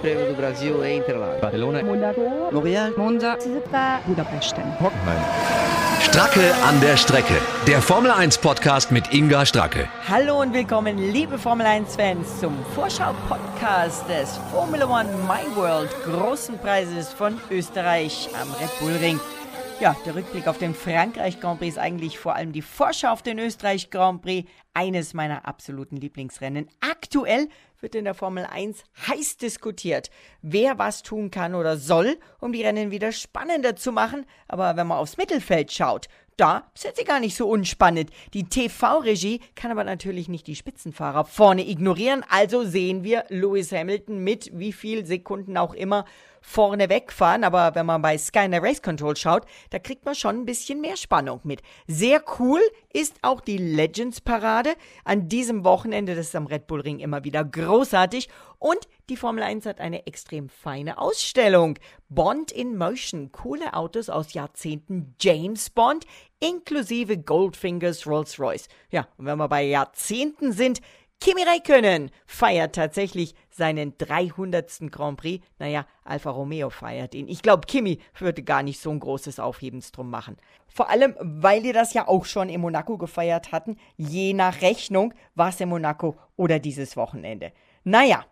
Prêmio do Brasil em Interlagos. Barcelona, Monaco, Montreal, Monza, Budapest. Hockenheim. Stracke an der Strecke. Der Formel 1 Podcast mit Inga Stracke. Hallo und willkommen, liebe Formel 1-Fans, zum Vorschau-Podcast des Formula One My World Großen Preises von Österreich am Red Bull Ring. Ja, der Rückblick auf den Frankreich Grand Prix ist eigentlich vor allem die Vorschau auf den Österreich Grand Prix, eines meiner absoluten Lieblingsrennen. Aktuell wird in der Formel 1 heiß diskutiert, wer was tun kann oder soll, um die Rennen wieder spannender zu machen. Aber wenn man aufs Mittelfeld schaut, da sind sie gar nicht so unspannend. Die TV-Regie kann aber natürlich nicht die Spitzenfahrer vorne ignorieren. Also sehen wir Lewis Hamilton mit wie viel Sekunden auch immer vorne wegfahren. Aber wenn man bei Sky in der Race Control schaut, da kriegt man schon ein bisschen mehr Spannung mit. Sehr cool ist auch die Legends Parade an diesem Wochenende. Das ist am Red Bull Ring immer wieder großartig. Und die Formel 1 hat eine extrem feine Ausstellung. Bond in Motion. Coole Autos aus Jahrzehnten. James Bond inklusive Goldfingers Rolls-Royce. Ja, und wenn wir bei Jahrzehnten sind, Kimi Räikkönen feiert tatsächlich seinen 300. Grand Prix. Naja, Alfa Romeo feiert ihn. Ich glaube, Kimi würde gar nicht so ein großes Aufhebens drum machen. Vor allem, weil die das ja auch schon in Monaco gefeiert hatten. Je nach Rechnung war es in Monaco oder dieses Wochenende. Naja,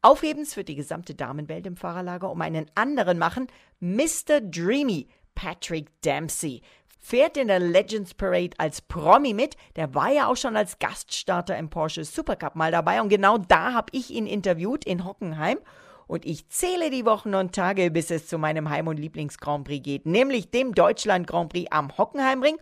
Aufhebens für die gesamte Damenwelt im Fahrerlager um einen anderen machen. Mr. Dreamy, Patrick Dempsey fährt in der Legends Parade als Promi mit. Der war ja auch schon als Gaststarter im Porsche Supercup mal dabei und genau da habe ich ihn interviewt in Hockenheim. Und ich zähle die Wochen und Tage, bis es zu meinem Heim- und Lieblings-Grand Prix geht, nämlich dem Deutschland Grand Prix am Hockenheimring.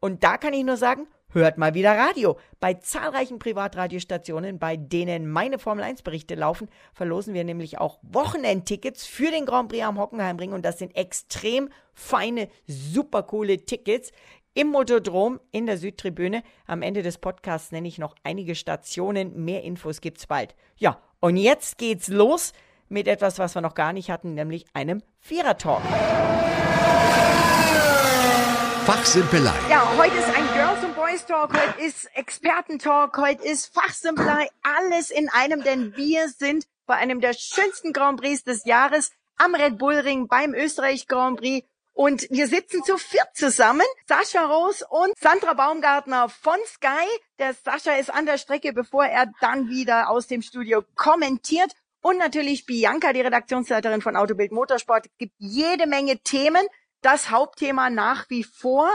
Und da kann ich nur sagen, hört mal wieder Radio. Bei zahlreichen Privatradiostationen, bei denen meine Formel 1 Berichte laufen, verlosen wir nämlich auch Wochenendtickets für den Grand Prix am Hockenheimring und das sind extrem feine, super coole Tickets. Im Motodrom in der Südtribüne. Am Ende des Podcasts nenne ich noch einige Stationen. Mehr Infos gibt's bald. Ja, und jetzt geht's los mit etwas, was wir noch gar nicht hatten, nämlich einem Vierer-Talk. Fachsimpelei. Ja, heute ist ein Girls Talk, heute ist Expertentalk, heute ist Fachsimpelei, alles in einem, denn wir sind bei einem der schönsten Grand Prix des Jahres am Red Bull Ring beim Österreich Grand Prix. Und wir sitzen zu viert zusammen. Sascha Roos und Sandra Baumgartner von Sky. Der Sascha ist an der Strecke, bevor er dann wieder aus dem Studio kommentiert. Und natürlich Bianca, die Redaktionsleiterin von Autobild Motorsport. Gibt jede Menge Themen das Hauptthema nach wie vor.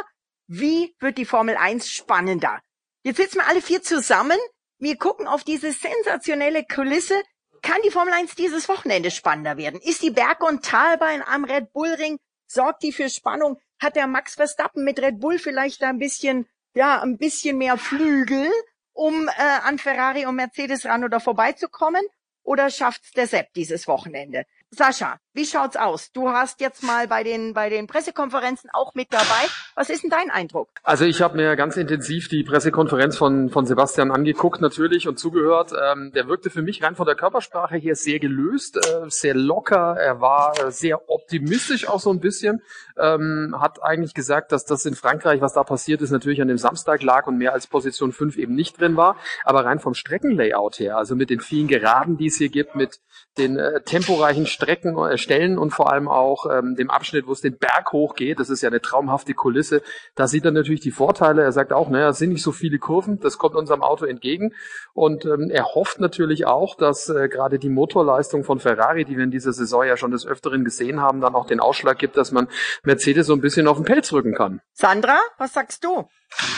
Wie wird die Formel 1 spannender? Jetzt sitzen wir alle vier zusammen. Wir gucken auf diese sensationelle Kulisse. Kann die Formel 1 dieses Wochenende spannender werden? Ist die Berg- und Talbahn am Red Bull Ring? Sorgt die für Spannung? Hat der Max Verstappen mit Red Bull vielleicht da ein bisschen, ja, ein bisschen mehr Flügel, um äh, an Ferrari und Mercedes ran oder vorbeizukommen? Oder schafft's der Sepp dieses Wochenende? Sascha, wie schaut's aus? Du hast jetzt mal bei den bei den Pressekonferenzen auch mit dabei. Was ist denn dein Eindruck? Also ich habe mir ganz intensiv die Pressekonferenz von von Sebastian angeguckt natürlich und zugehört. Ähm, der wirkte für mich rein von der Körpersprache her sehr gelöst, äh, sehr locker. Er war äh, sehr optimistisch auch so ein bisschen. Ähm, hat eigentlich gesagt, dass das in Frankreich, was da passiert ist, natürlich an dem Samstag lag und mehr als Position 5 eben nicht drin war. Aber rein vom Streckenlayout her, also mit den vielen Geraden, die es hier gibt, mit den äh, temporeichen Strecken erstellen und vor allem auch ähm, dem Abschnitt, wo es den Berg hochgeht. Das ist ja eine traumhafte Kulisse. Da sieht er natürlich die Vorteile. Er sagt auch, naja, es sind nicht so viele Kurven. Das kommt unserem Auto entgegen. Und ähm, er hofft natürlich auch, dass äh, gerade die Motorleistung von Ferrari, die wir in dieser Saison ja schon des Öfteren gesehen haben, dann auch den Ausschlag gibt, dass man Mercedes so ein bisschen auf den Pelz rücken kann. Sandra, was sagst du?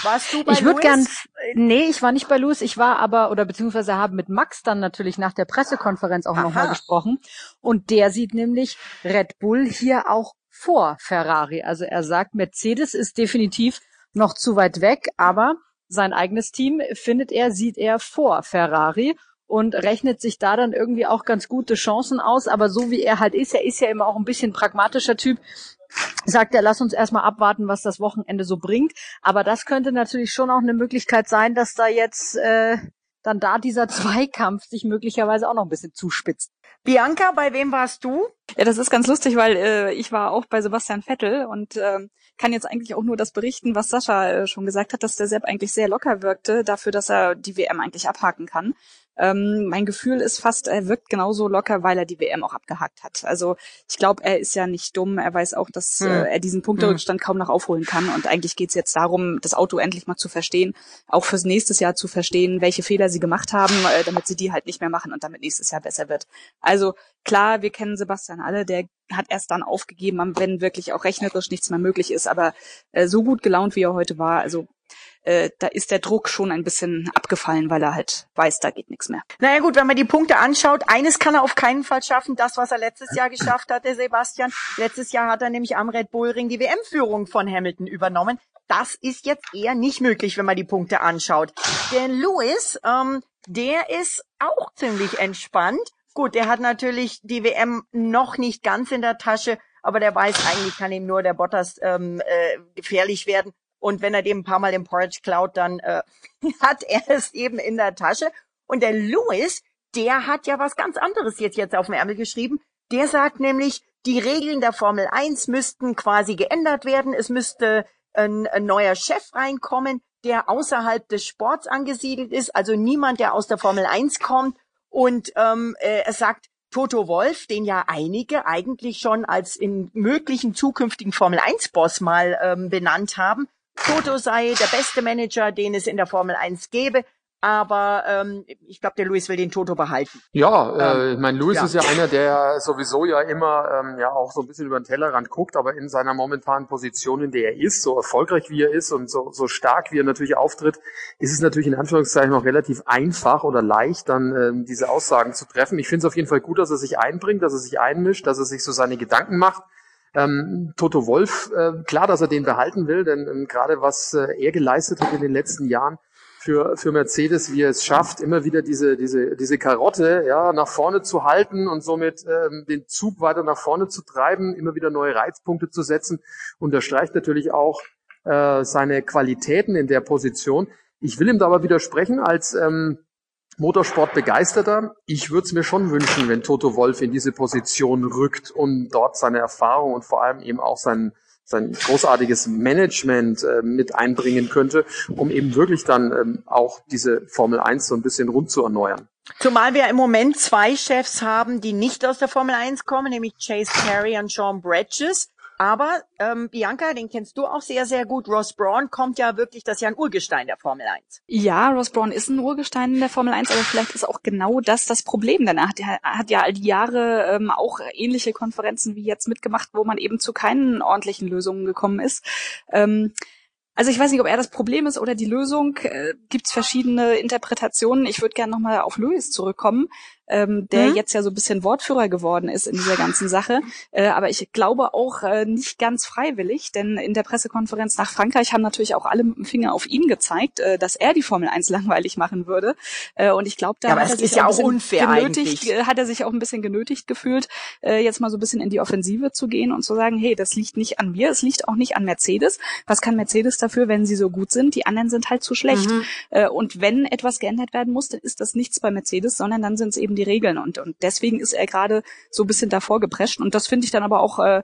Warst du bei Ich würde gern, nee, ich war nicht bei Louis, ich war aber, oder beziehungsweise habe mit Max dann natürlich nach der Pressekonferenz auch nochmal gesprochen. Und der sieht nämlich Red Bull hier auch vor Ferrari. Also er sagt, Mercedes ist definitiv noch zu weit weg, aber sein eigenes Team findet er, sieht er vor Ferrari und rechnet sich da dann irgendwie auch ganz gute Chancen aus. Aber so wie er halt ist, er ist ja immer auch ein bisschen pragmatischer Typ, sagt er, lass uns erstmal abwarten, was das Wochenende so bringt. Aber das könnte natürlich schon auch eine Möglichkeit sein, dass da jetzt äh, dann da dieser Zweikampf sich möglicherweise auch noch ein bisschen zuspitzt. Bianca, bei wem warst du? Ja, das ist ganz lustig, weil äh, ich war auch bei Sebastian Vettel und ähm, kann jetzt eigentlich auch nur das berichten, was Sascha äh, schon gesagt hat, dass der Sepp eigentlich sehr locker wirkte, dafür, dass er die WM eigentlich abhaken kann. Ähm, mein Gefühl ist fast, er wirkt genauso locker, weil er die WM auch abgehakt hat. Also ich glaube, er ist ja nicht dumm. Er weiß auch, dass hm. äh, er diesen Punkterückstand hm. kaum noch aufholen kann. Und eigentlich geht's jetzt darum, das Auto endlich mal zu verstehen, auch fürs nächste Jahr zu verstehen, welche Fehler sie gemacht haben, äh, damit sie die halt nicht mehr machen und damit nächstes Jahr besser wird. Also klar, wir kennen Sebastian alle, der hat erst dann aufgegeben, wenn wirklich auch rechnerisch nichts mehr möglich ist. Aber äh, so gut gelaunt, wie er heute war, also äh, da ist der Druck schon ein bisschen abgefallen, weil er halt weiß, da geht nichts mehr. Naja gut, wenn man die Punkte anschaut, eines kann er auf keinen Fall schaffen, das, was er letztes Jahr geschafft hat, der Sebastian. Letztes Jahr hat er nämlich am Red Bull Ring die WM-Führung von Hamilton übernommen. Das ist jetzt eher nicht möglich, wenn man die Punkte anschaut. Der Lewis, ähm, der ist auch ziemlich entspannt. Gut, der hat natürlich die WM noch nicht ganz in der Tasche, aber der weiß eigentlich, kann ihm nur der Bottas ähm, äh, gefährlich werden. Und wenn er dem ein paar Mal den Porridge klaut, dann äh, hat er es eben in der Tasche. Und der Lewis, der hat ja was ganz anderes jetzt, jetzt auf dem Ärmel geschrieben. Der sagt nämlich, die Regeln der Formel 1 müssten quasi geändert werden. Es müsste ein, ein neuer Chef reinkommen, der außerhalb des Sports angesiedelt ist. Also niemand, der aus der Formel 1 kommt. Und ähm, äh, er sagt, Toto Wolf, den ja einige eigentlich schon als in möglichen zukünftigen Formel 1 Boss mal ähm, benannt haben, Toto sei der beste Manager, den es in der Formel 1 gäbe. Aber ähm, ich glaube, der Luis will den Toto behalten. Ja, äh, ähm, mein Luis ja. ist ja einer, der sowieso ja immer ähm, ja auch so ein bisschen über den Tellerrand guckt, aber in seiner momentanen Position, in der er ist, so erfolgreich wie er ist und so, so stark wie er natürlich auftritt, ist es natürlich in Anführungszeichen auch relativ einfach oder leicht, dann ähm, diese Aussagen zu treffen. Ich finde es auf jeden Fall gut, dass er sich einbringt, dass er sich einmischt, dass er sich so seine Gedanken macht ähm, Toto Wolf, äh, klar, dass er den behalten will, denn ähm, gerade was äh, er geleistet hat in den letzten Jahren für, für Mercedes, wie er es schafft, immer wieder diese, diese, diese Karotte ja, nach vorne zu halten und somit ähm, den Zug weiter nach vorne zu treiben, immer wieder neue Reizpunkte zu setzen, unterstreicht natürlich auch äh, seine Qualitäten in der Position. Ich will ihm da aber widersprechen als ähm, Motorsportbegeisterter. Ich würde es mir schon wünschen, wenn Toto Wolf in diese Position rückt und dort seine Erfahrung und vor allem eben auch sein, sein großartiges Management äh, mit einbringen könnte, um eben wirklich dann ähm, auch diese Formel 1 so ein bisschen rund zu erneuern. Zumal wir im Moment zwei Chefs haben, die nicht aus der Formel 1 kommen, nämlich Chase Carey und Sean Bridges. Aber ähm, Bianca, den kennst du auch sehr, sehr gut. Ross Braun kommt ja wirklich, das ist ja ein Urgestein der Formel 1. Ja, Ross Braun ist ein Urgestein der Formel 1, aber vielleicht ist auch genau das das Problem. Denn er hat, er hat ja all die Jahre ähm, auch ähnliche Konferenzen wie jetzt mitgemacht, wo man eben zu keinen ordentlichen Lösungen gekommen ist. Ähm, also ich weiß nicht, ob er das Problem ist oder die Lösung. Äh, Gibt es verschiedene Interpretationen. Ich würde gerne nochmal auf Lewis zurückkommen ähm, der mhm. jetzt ja so ein bisschen Wortführer geworden ist in dieser ganzen Sache. Äh, aber ich glaube auch äh, nicht ganz freiwillig, denn in der Pressekonferenz nach Frankreich haben natürlich auch alle mit dem Finger auf ihn gezeigt, äh, dass er die Formel 1 langweilig machen würde. Äh, und ich glaube, da ja, hat er sich ja auch unfair genötigt, eigentlich. hat er sich auch ein bisschen genötigt gefühlt, äh, jetzt mal so ein bisschen in die Offensive zu gehen und zu sagen, hey, das liegt nicht an mir, es liegt auch nicht an Mercedes. Was kann Mercedes dafür, wenn sie so gut sind? Die anderen sind halt zu schlecht. Mhm. Äh, und wenn etwas geändert werden muss, dann ist das nichts bei Mercedes, sondern dann sind es eben eben die Regeln. Und, und deswegen ist er gerade so ein bisschen davor geprescht. Und das finde ich dann aber auch äh,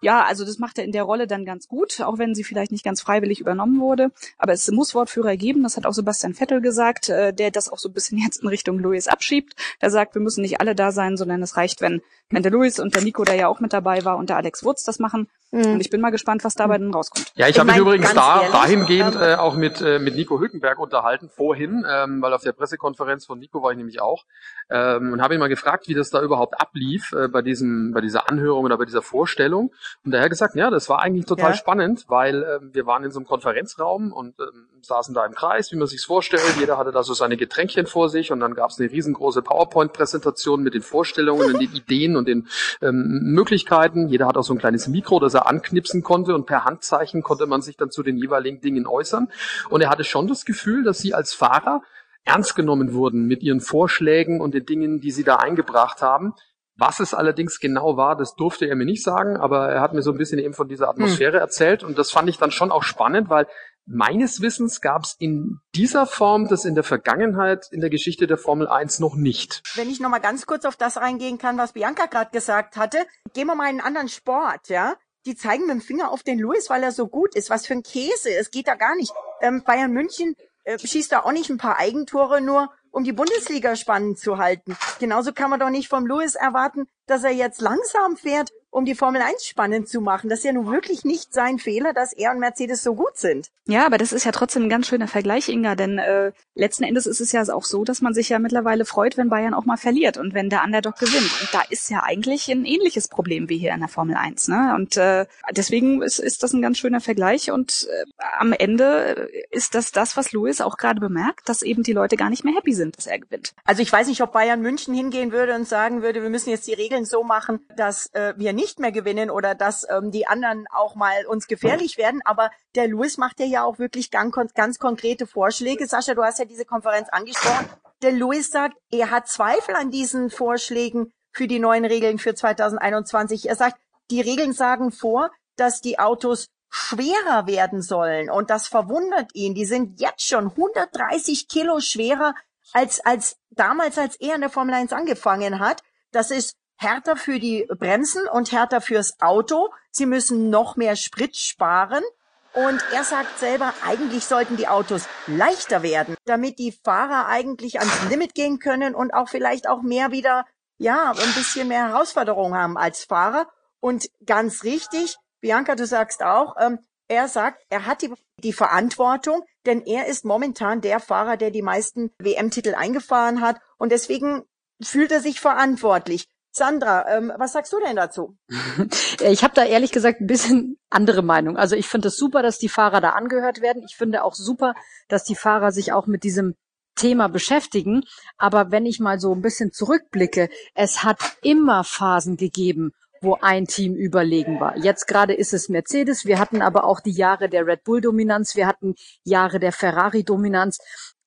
ja, also das macht er in der Rolle dann ganz gut, auch wenn sie vielleicht nicht ganz freiwillig übernommen wurde. Aber es muss Wortführer geben, das hat auch Sebastian Vettel gesagt, äh, der das auch so ein bisschen jetzt in Richtung Louis abschiebt. Der sagt, wir müssen nicht alle da sein, sondern es reicht, wenn, wenn der Louis und der Nico, der ja auch mit dabei war, und der Alex Wurz das machen. Mhm. Und ich bin mal gespannt, was dabei dann rauskommt. Ja, ich, ich habe mich übrigens da ehrlich, dahingehend ähm, äh, auch mit, äh, mit Nico Hülkenberg unterhalten, vorhin, ähm, weil auf der Pressekonferenz von Nico war ich nämlich auch, ähm, und habe ihn mal gefragt, wie das da überhaupt ablief äh, bei diesem, bei dieser Anhörung oder bei dieser Vorstellung. Und er hat gesagt, ja, das war eigentlich total ja. spannend, weil äh, wir waren in so einem Konferenzraum und äh, saßen da im Kreis, wie man sich's vorstellt. Jeder hatte da so seine Getränkchen vor sich und dann gab es eine riesengroße PowerPoint-Präsentation mit den Vorstellungen und den Ideen und den ähm, Möglichkeiten. Jeder hat auch so ein kleines Mikro, das er anknipsen konnte und per Handzeichen konnte man sich dann zu den jeweiligen Dingen äußern. Und er hatte schon das Gefühl, dass sie als Fahrer ernst genommen wurden mit ihren Vorschlägen und den Dingen, die sie da eingebracht haben. Was es allerdings genau war, das durfte er mir nicht sagen, aber er hat mir so ein bisschen eben von dieser Atmosphäre hm. erzählt und das fand ich dann schon auch spannend, weil meines Wissens gab es in dieser Form das in der Vergangenheit in der Geschichte der Formel 1 noch nicht. Wenn ich noch mal ganz kurz auf das eingehen kann, was Bianca gerade gesagt hatte, gehen wir mal in einen anderen Sport, ja? Die zeigen mit dem Finger auf den Lewis, weil er so gut ist. Was für ein Käse, es geht da gar nicht. Ähm, Bayern München äh, schießt da auch nicht ein paar Eigentore nur um die Bundesliga spannend zu halten. Genauso kann man doch nicht vom Lewis erwarten, dass er jetzt langsam fährt, um die Formel 1 spannend zu machen. Das ist ja nun wirklich nicht sein Fehler, dass er und Mercedes so gut sind. Ja, aber das ist ja trotzdem ein ganz schöner Vergleich, Inga, denn äh, letzten Endes ist es ja auch so, dass man sich ja mittlerweile freut, wenn Bayern auch mal verliert und wenn der Underdog gewinnt. Und da ist ja eigentlich ein ähnliches Problem wie hier in der Formel 1. Ne? Und äh, deswegen ist, ist das ein ganz schöner Vergleich und äh, am Ende ist das das, was Lewis auch gerade bemerkt, dass eben die Leute gar nicht mehr happy sind, dass er gewinnt. Also ich weiß nicht, ob Bayern München hingehen würde und sagen würde, wir müssen jetzt die Regeln so machen, dass äh, wir nicht mehr gewinnen oder dass ähm, die anderen auch mal uns gefährlich werden. Aber der Louis macht ja auch wirklich ganz, ganz konkrete Vorschläge. Sascha, du hast ja diese Konferenz angesprochen. Der Louis sagt, er hat Zweifel an diesen Vorschlägen für die neuen Regeln für 2021. Er sagt, die Regeln sagen vor, dass die Autos schwerer werden sollen. Und das verwundert ihn. Die sind jetzt schon 130 Kilo schwerer als, als damals, als er in der Formel 1 angefangen hat. Das ist härter für die Bremsen und härter fürs Auto. Sie müssen noch mehr Sprit sparen. Und er sagt selber, eigentlich sollten die Autos leichter werden, damit die Fahrer eigentlich ans Limit gehen können und auch vielleicht auch mehr wieder, ja, ein bisschen mehr Herausforderungen haben als Fahrer. Und ganz richtig, Bianca, du sagst auch, ähm, er sagt, er hat die, die Verantwortung, denn er ist momentan der Fahrer, der die meisten WM-Titel eingefahren hat und deswegen fühlt er sich verantwortlich. Sandra, ähm, was sagst du denn dazu? Ich habe da ehrlich gesagt ein bisschen andere Meinung. Also ich finde es super, dass die Fahrer da angehört werden. Ich finde auch super, dass die Fahrer sich auch mit diesem Thema beschäftigen. Aber wenn ich mal so ein bisschen zurückblicke, es hat immer Phasen gegeben, wo ein Team überlegen war. Jetzt gerade ist es Mercedes. Wir hatten aber auch die Jahre der Red Bull Dominanz. Wir hatten Jahre der Ferrari Dominanz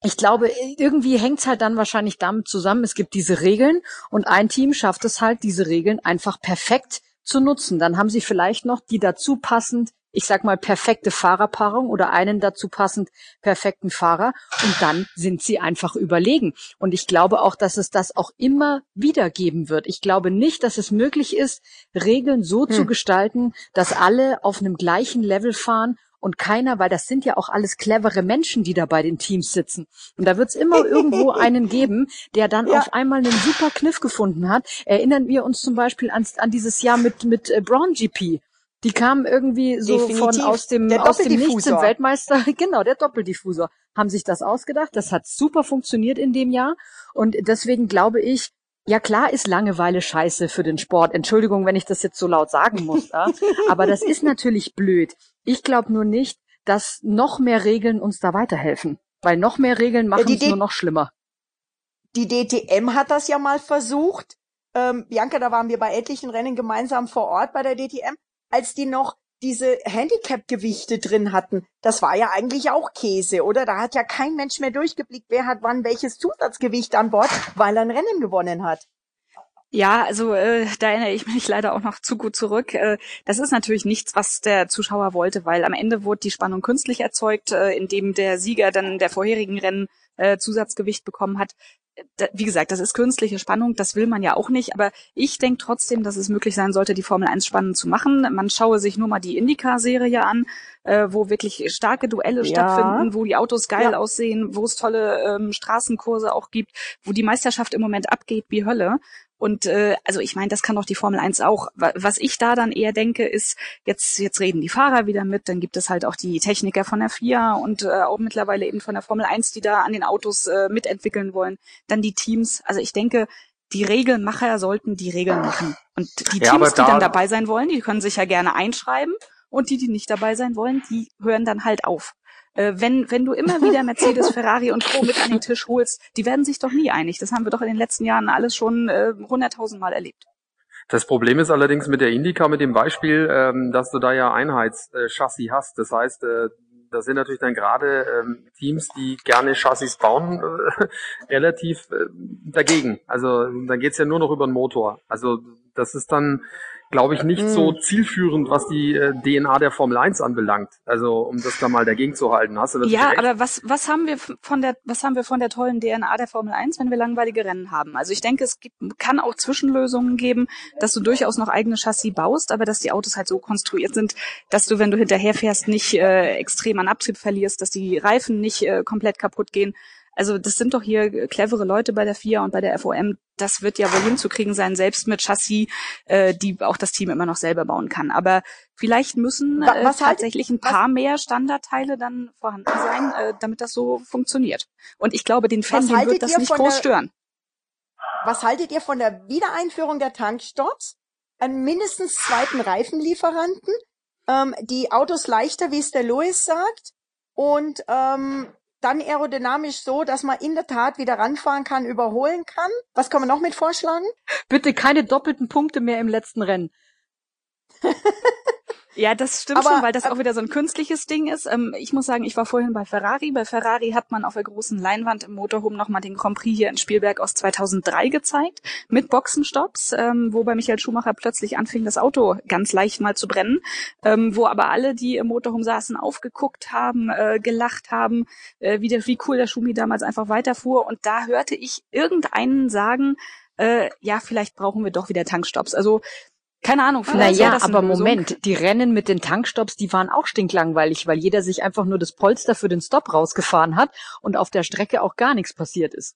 ich glaube, irgendwie hängt's halt dann wahrscheinlich damit zusammen, es gibt diese Regeln und ein Team schafft es halt, diese Regeln einfach perfekt zu nutzen. Dann haben sie vielleicht noch die dazu passend, ich sag mal, perfekte Fahrerpaarung oder einen dazu passend perfekten Fahrer und dann sind sie einfach überlegen. Und ich glaube auch, dass es das auch immer wieder geben wird. Ich glaube nicht, dass es möglich ist, Regeln so hm. zu gestalten, dass alle auf einem gleichen Level fahren und keiner, weil das sind ja auch alles clevere Menschen, die da bei den Teams sitzen. Und da wird es immer irgendwo einen geben, der dann ja. auf einmal einen super Kniff gefunden hat. Erinnern wir uns zum Beispiel an, an dieses Jahr mit, mit äh, Brown GP. Die kamen irgendwie so Definitiv. von aus dem, aus dem Nichts im Weltmeister, genau, der Doppeldiffusor, haben sich das ausgedacht. Das hat super funktioniert in dem Jahr. Und deswegen glaube ich, ja klar ist Langeweile scheiße für den Sport. Entschuldigung, wenn ich das jetzt so laut sagen muss. Ja? Aber das ist natürlich blöd. Ich glaube nur nicht, dass noch mehr Regeln uns da weiterhelfen. Weil noch mehr Regeln machen ja, es nur noch schlimmer. Die DTM hat das ja mal versucht. Ähm, Bianca, da waren wir bei etlichen Rennen gemeinsam vor Ort bei der DTM, als die noch diese Handicap-Gewichte drin hatten. Das war ja eigentlich auch Käse, oder? Da hat ja kein Mensch mehr durchgeblickt, wer hat wann welches Zusatzgewicht an Bord, weil er ein Rennen gewonnen hat. Ja, also äh, da erinnere ich mich leider auch noch zu gut zurück. Äh, das ist natürlich nichts, was der Zuschauer wollte, weil am Ende wurde die Spannung künstlich erzeugt, äh, indem der Sieger dann der vorherigen Rennen äh, Zusatzgewicht bekommen hat. Da, wie gesagt, das ist künstliche Spannung, das will man ja auch nicht, aber ich denke trotzdem, dass es möglich sein sollte, die Formel 1 spannend zu machen. Man schaue sich nur mal die Indycar-Serie an, äh, wo wirklich starke Duelle ja. stattfinden, wo die Autos geil ja. aussehen, wo es tolle ähm, Straßenkurse auch gibt, wo die Meisterschaft im Moment abgeht wie Hölle. Und äh, also ich meine, das kann doch die Formel 1 auch. Was ich da dann eher denke, ist, jetzt, jetzt reden die Fahrer wieder mit, dann gibt es halt auch die Techniker von der FIA und äh, auch mittlerweile eben von der Formel 1, die da an den Autos äh, mitentwickeln wollen. Dann die Teams. Also ich denke, die Regelmacher sollten die Regeln machen. Und die ja, Teams, da die dann dabei sein wollen, die können sich ja gerne einschreiben. Und die, die nicht dabei sein wollen, die hören dann halt auf äh, wenn, wenn du immer wieder Mercedes, Ferrari und Co. mit an den Tisch holst, die werden sich doch nie einig. Das haben wir doch in den letzten Jahren alles schon äh, hunderttausendmal äh, erlebt. Das Problem ist allerdings mit der Indica, mit dem Beispiel, ähm, dass du da ja Einheitschassis hast. Das heißt, äh, da sind natürlich dann gerade ähm, Teams, die gerne Chassis bauen, äh, relativ äh, dagegen. Also dann geht's ja nur noch über den Motor. Also das ist dann glaube ich, nicht so hm. zielführend, was die äh, DNA der Formel 1 anbelangt. Also, um das da mal dagegen zu halten. Hast du das Ja, aber was, was haben wir von der, was haben wir von der tollen DNA der Formel 1, wenn wir langweilige Rennen haben? Also ich denke, es gibt, kann auch Zwischenlösungen geben, dass du durchaus noch eigene Chassis baust, aber dass die Autos halt so konstruiert sind, dass du, wenn du hinterherfährst, nicht äh, extrem an Abtrieb verlierst, dass die Reifen nicht äh, komplett kaputt gehen. Also das sind doch hier clevere Leute bei der FIA und bei der FOM. Das wird ja wohl hinzukriegen sein, selbst mit Chassis, äh, die auch das Team immer noch selber bauen kann. Aber vielleicht müssen äh, tatsächlich ein paar mehr Standardteile dann vorhanden sein, äh, damit das so funktioniert. Und ich glaube, den Fans wird das nicht groß stören. Was haltet ihr von der Wiedereinführung der Tankstops? Einen mindestens zweiten Reifenlieferanten, ähm, die Autos leichter, wie es der Lewis sagt, und ähm, dann aerodynamisch so, dass man in der Tat wieder ranfahren kann, überholen kann. Was kann man noch mit vorschlagen? Bitte keine doppelten Punkte mehr im letzten Rennen. Ja, das stimmt aber, schon, weil das auch wieder so ein künstliches Ding ist. Ähm, ich muss sagen, ich war vorhin bei Ferrari. Bei Ferrari hat man auf der großen Leinwand im Motorhome nochmal den Grand Prix hier in Spielberg aus 2003 gezeigt, mit Boxenstopps, ähm, wo bei Michael Schumacher plötzlich anfing, das Auto ganz leicht mal zu brennen, ähm, wo aber alle, die im Motorhome saßen, aufgeguckt haben, äh, gelacht haben, äh, wie, der, wie cool der Schumi damals einfach weiterfuhr. Und da hörte ich irgendeinen sagen, äh, ja, vielleicht brauchen wir doch wieder Tankstops. Also keine Ahnung, vielleicht Naja, aber Moment, die Rennen mit den Tankstops, die waren auch stinklangweilig, weil jeder sich einfach nur das Polster für den Stop rausgefahren hat und auf der Strecke auch gar nichts passiert ist.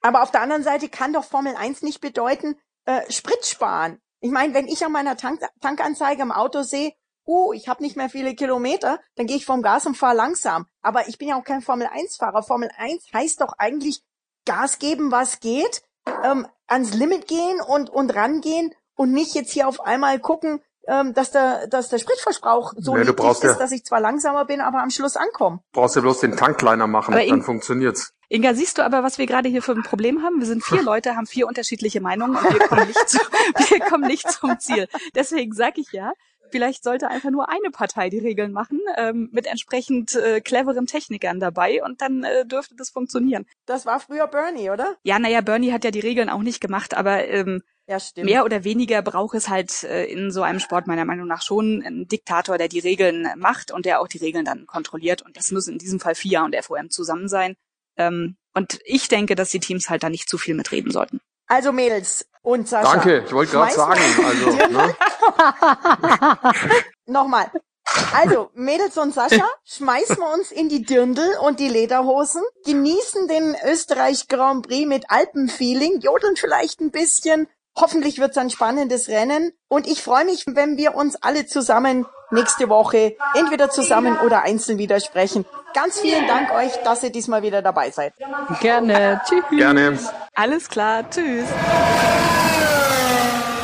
Aber auf der anderen Seite kann doch Formel 1 nicht bedeuten, äh, Sprit sparen. Ich meine, wenn ich an meiner Tank Tankanzeige im Auto sehe, uh, ich habe nicht mehr viele Kilometer, dann gehe ich vom Gas und fahre langsam. Aber ich bin ja auch kein Formel 1-Fahrer. Formel 1 heißt doch eigentlich Gas geben, was geht, ähm, ans Limit gehen und, und rangehen und nicht jetzt hier auf einmal gucken, ähm, dass der, dass der Spritverbrauch so nee, niedrig ist, ja, dass ich zwar langsamer bin, aber am Schluss ankomme. Brauchst ja bloß den Tank kleiner machen, aber dann funktioniert's. Inga, siehst du aber, was wir gerade hier für ein Problem haben? Wir sind vier Leute, haben vier unterschiedliche Meinungen und wir kommen nicht, zu, wir kommen nicht zum Ziel. Deswegen sage ich ja, vielleicht sollte einfach nur eine Partei die Regeln machen, ähm, mit entsprechend äh, cleveren Technikern dabei und dann äh, dürfte das funktionieren. Das war früher Bernie, oder? Ja, naja, Bernie hat ja die Regeln auch nicht gemacht, aber ähm, ja, stimmt. Mehr oder weniger braucht es halt äh, in so einem Sport meiner Meinung nach schon einen Diktator, der die Regeln macht und der auch die Regeln dann kontrolliert. Und das müssen in diesem Fall FIA und FOM zusammen sein. Ähm, und ich denke, dass die Teams halt da nicht zu viel mitreden sollten. Also Mädels und Sascha. Danke, ich wollte gerade sagen. Also, ne? Nochmal. Also, Mädels und Sascha, schmeißen wir uns in die Dirndl und die Lederhosen, genießen den Österreich Grand Prix mit Alpenfeeling, jodeln vielleicht ein bisschen Hoffentlich wird es ein spannendes Rennen und ich freue mich, wenn wir uns alle zusammen nächste Woche entweder zusammen oder einzeln widersprechen. Ganz vielen Dank euch, dass ihr diesmal wieder dabei seid. Gerne. Tschüss. Gerne. Alles klar. Tschüss.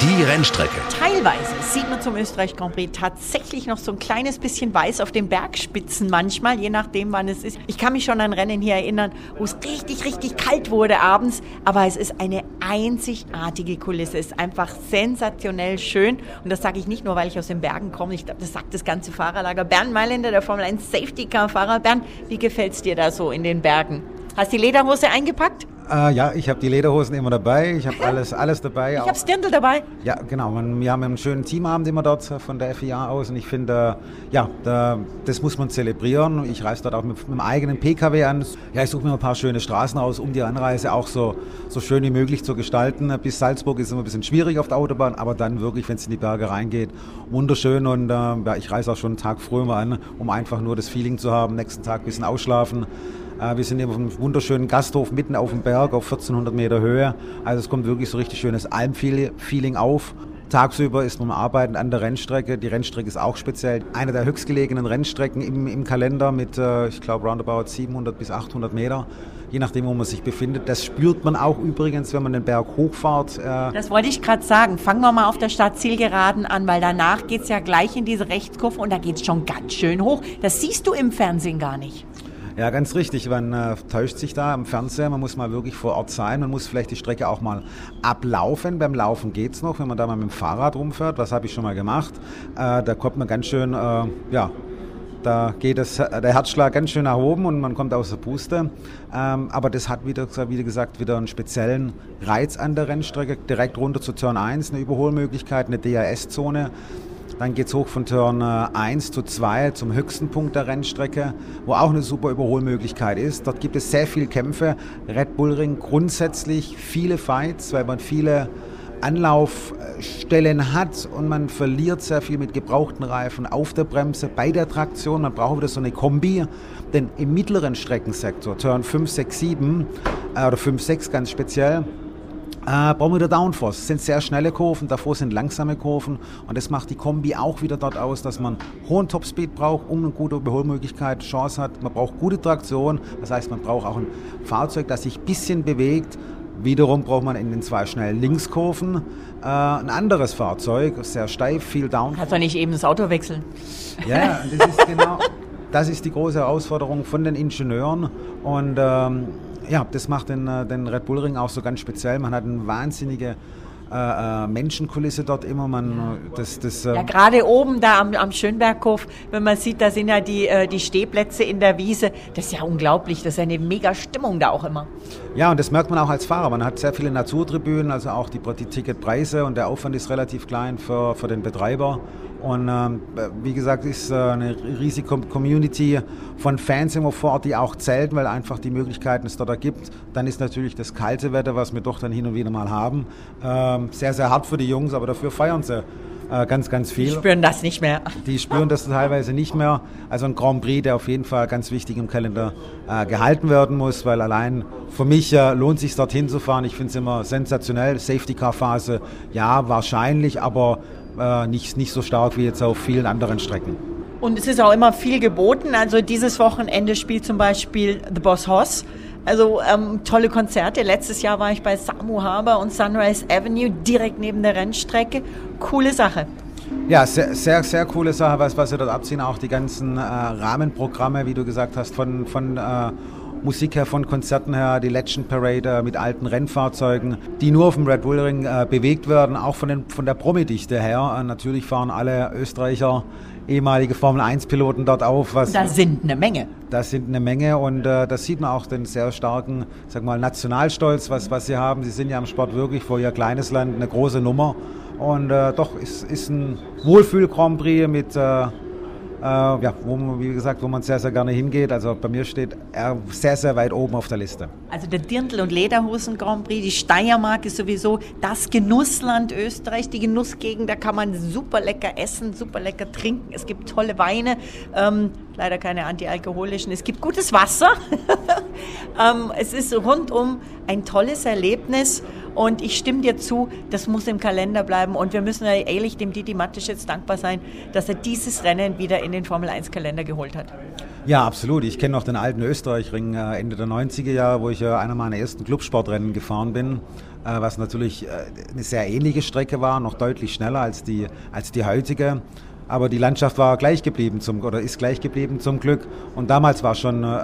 Die Rennstrecke. Teilweise sieht man zum Österreich Grand Prix tatsächlich noch so ein kleines bisschen weiß auf den Bergspitzen manchmal, je nachdem wann es ist. Ich kann mich schon an Rennen hier erinnern, wo es richtig, richtig kalt wurde abends, aber es ist eine einzigartige Kulisse. Es ist einfach sensationell schön und das sage ich nicht nur, weil ich aus den Bergen komme, ich glaube, das sagt das ganze Fahrerlager. Bernd Mailänder, der Formel 1 Safety Car Fahrer. Bernd, wie gefällt es dir da so in den Bergen? Hast du die Lederhose eingepackt? Äh, ja, ich habe die Lederhosen immer dabei. Ich habe alles, alles dabei. Ich habe Stirndl dabei. Ja, genau. Wir haben einen schönen Teamabend immer dort von der FIA aus und ich finde, ja, da, das muss man zelebrieren. Ich reise dort auch mit, mit einem eigenen PKW an. Ja, ich suche mir ein paar schöne Straßen aus, um die Anreise auch so, so schön wie möglich zu gestalten. Bis Salzburg ist immer ein bisschen schwierig auf der Autobahn, aber dann wirklich, wenn es in die Berge reingeht, wunderschön und äh, ja, ich reise auch schon einen Tag früher mal an, um einfach nur das Feeling zu haben, nächsten Tag ein bisschen ausschlafen. Äh, wir sind auf einem wunderschönen Gasthof mitten auf dem Berg auf 1400 Meter Höhe. Also es kommt wirklich so richtig schönes Almfeeling auf. Tagsüber ist man arbeiten an der Rennstrecke. Die Rennstrecke ist auch speziell eine der höchstgelegenen Rennstrecken im, im Kalender mit, äh, ich glaube, roundabout 700 bis 800 Meter, je nachdem, wo man sich befindet. Das spürt man auch übrigens, wenn man den Berg hochfahrt. Äh das wollte ich gerade sagen. Fangen wir mal auf der Stadtzielgeraden an, weil danach geht es ja gleich in diese Rechtskurve und da geht es schon ganz schön hoch. Das siehst du im Fernsehen gar nicht. Ja, ganz richtig. Man äh, täuscht sich da am Fernseher. Man muss mal wirklich vor Ort sein. Man muss vielleicht die Strecke auch mal ablaufen. Beim Laufen geht's noch, wenn man da mal mit dem Fahrrad rumfährt. Was habe ich schon mal gemacht? Äh, da kommt man ganz schön, äh, ja, da geht das, der Herzschlag ganz schön nach oben und man kommt aus der Puste. Ähm, aber das hat wieder, wie gesagt, wieder einen speziellen Reiz an der Rennstrecke. Direkt runter zu Turn 1, eine Überholmöglichkeit, eine DRS-Zone. Dann geht es hoch von Turn 1 zu 2 zum höchsten Punkt der Rennstrecke, wo auch eine super Überholmöglichkeit ist. Dort gibt es sehr viele Kämpfe. Red Bull Ring grundsätzlich viele Fights, weil man viele Anlaufstellen hat und man verliert sehr viel mit gebrauchten Reifen auf der Bremse bei der Traktion. Man braucht wieder so eine Kombi, denn im mittleren Streckensektor, Turn 5, 6, 7 äh, oder 5, 6 ganz speziell, äh, brauchen wir wieder Downforce. Das sind sehr schnelle Kurven, davor sind langsame Kurven und das macht die Kombi auch wieder dort aus, dass man hohen Topspeed braucht, um eine gute Überholmöglichkeit, Chance hat. Man braucht gute Traktion, das heißt, man braucht auch ein Fahrzeug, das sich ein bisschen bewegt. Wiederum braucht man in den zwei schnellen Linkskurven äh, ein anderes Fahrzeug, sehr steif, viel Down. Kannst du nicht eben das Auto wechseln? Ja, das ist genau, das ist die große Herausforderung von den Ingenieuren und ähm, ja, das macht den, äh, den Red Bull Ring auch so ganz speziell. Man hat eine wahnsinnige äh, äh Menschenkulisse dort immer. Man, äh, das, das, ja, gerade oben da am, am Schönberghof, wenn man sieht, da sind ja die, äh, die Stehplätze in der Wiese. Das ist ja unglaublich. Das ist ja eine mega Stimmung da auch immer. Ja, und das merkt man auch als Fahrer. Man hat sehr viele Naturtribünen, also auch die, die Ticketpreise und der Aufwand ist relativ klein für, für den Betreiber. Und ähm, wie gesagt, ist äh, eine riesige Community von Fans immer vor Ort, die auch zelten, weil einfach die Möglichkeiten es dort gibt. Dann ist natürlich das kalte Wetter, was wir doch dann hin und wieder mal haben, ähm, sehr, sehr hart für die Jungs, aber dafür feiern sie äh, ganz, ganz viel. Die spüren das nicht mehr. Die spüren das teilweise nicht mehr. Also ein Grand Prix, der auf jeden Fall ganz wichtig im Kalender äh, gehalten werden muss, weil allein für mich äh, lohnt sich dorthin zu fahren. Ich finde es immer sensationell. Safety Car Phase, ja, wahrscheinlich, aber äh, nicht, nicht so stark wie jetzt auf vielen anderen Strecken. Und es ist auch immer viel geboten. Also dieses Wochenende spielt zum Beispiel The Boss Hoss. Also ähm, tolle Konzerte. Letztes Jahr war ich bei Samu Harbor und Sunrise Avenue direkt neben der Rennstrecke. Coole Sache. Ja, sehr, sehr, sehr coole Sache, was, was sie dort abziehen. Auch die ganzen äh, Rahmenprogramme, wie du gesagt hast, von, von äh, Musik her, von Konzerten her, die Legend Parade äh, mit alten Rennfahrzeugen, die nur auf dem Red Bull Ring äh, bewegt werden, auch von, den, von der Promi-Dichte her. Äh, natürlich fahren alle Österreicher ehemalige Formel 1 Piloten dort auf. Was, das sind eine Menge. Das sind eine Menge und äh, das sieht man auch den sehr starken, sag mal, Nationalstolz, was, was sie haben. Sie sind ja im Sport wirklich vor ihr kleines Land eine große Nummer und äh, doch ist, ist ein Wohlfühl-Grand Prix mit äh, äh, ja, wo man, wie gesagt, wo man sehr, sehr gerne hingeht. Also bei mir steht er sehr, sehr weit oben auf der Liste. Also der Dirndl- und Lederhosen Grand Prix, die Steiermark ist sowieso das Genussland Österreich, die Genussgegend, da kann man super lecker essen, super lecker trinken. Es gibt tolle Weine, ähm, leider keine antialkoholischen. Es gibt gutes Wasser. ähm, es ist rundum ein tolles Erlebnis. Und ich stimme dir zu, das muss im Kalender bleiben. Und wir müssen ja ehrlich dem Didi Mattisch jetzt dankbar sein, dass er dieses Rennen wieder in den Formel 1 Kalender geholt hat. Ja, absolut. Ich kenne noch den alten Österreichring äh, Ende der 90er Jahre, wo ich einer meiner ersten Clubsportrennen gefahren bin, äh, was natürlich äh, eine sehr ähnliche Strecke war, noch deutlich schneller als die, als die heutige. Aber die Landschaft war gleich geblieben zum, oder ist gleich geblieben zum Glück. Und damals war schon äh,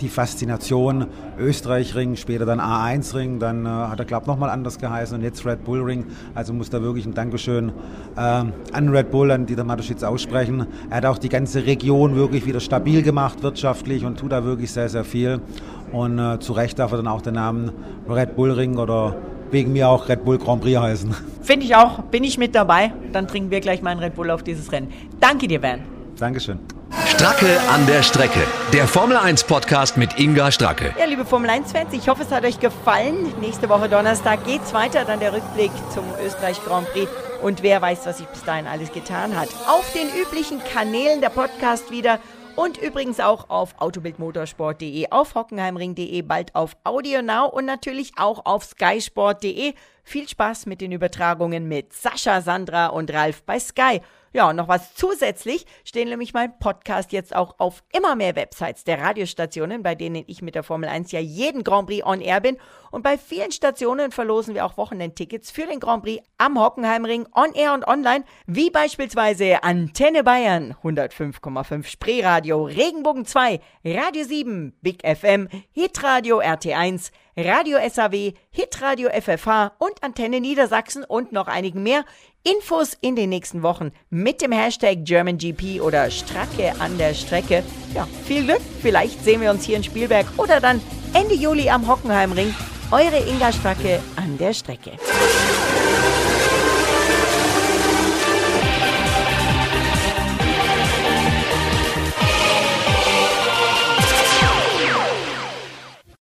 die Faszination Österreich-Ring, später dann A1-Ring, dann äh, hat er, glaube ich, nochmal anders geheißen und jetzt Red Bull Ring. Also muss da wirklich ein Dankeschön äh, an Red Bull, an Dieter Mateschitz aussprechen. Er hat auch die ganze Region wirklich wieder stabil gemacht wirtschaftlich und tut da wirklich sehr, sehr viel. Und äh, zu Recht darf er dann auch den Namen Red Bull Ring oder wegen mir auch Red Bull Grand Prix heißen. Finde ich auch. Bin ich mit dabei? Dann trinken wir gleich mal einen Red Bull auf dieses Rennen. Danke dir, Van. Dankeschön. Stracke an der Strecke. Der Formel 1 Podcast mit Inga Stracke. Ja, liebe Formel 1 Fans, ich hoffe, es hat euch gefallen. Nächste Woche Donnerstag geht's weiter, dann der Rückblick zum Österreich Grand Prix. Und wer weiß, was sich bis dahin alles getan hat. Auf den üblichen Kanälen der Podcast wieder und übrigens auch auf autobildmotorsport.de, auf hockenheimring.de, bald auf AudioNow und natürlich auch auf skysport.de. Viel Spaß mit den Übertragungen mit Sascha, Sandra und Ralf bei Sky. Ja, und noch was zusätzlich stehen nämlich mein Podcast jetzt auch auf immer mehr Websites der Radiostationen, bei denen ich mit der Formel 1 ja jeden Grand Prix on Air bin. Und bei vielen Stationen verlosen wir auch Wochenendtickets für den Grand Prix am Hockenheimring on Air und online, wie beispielsweise Antenne Bayern, 105,5 Spreeradio, Regenbogen 2, Radio 7, Big FM, Hitradio RT1, Radio SAW, Hitradio FFH und Antenne Niedersachsen und noch einigen mehr. Infos in den nächsten Wochen mit dem Hashtag GermanGP oder Stracke an der Strecke. Ja, viel Glück, vielleicht sehen wir uns hier in Spielberg oder dann Ende Juli am Hockenheimring. Eure Inga Stracke an der Strecke.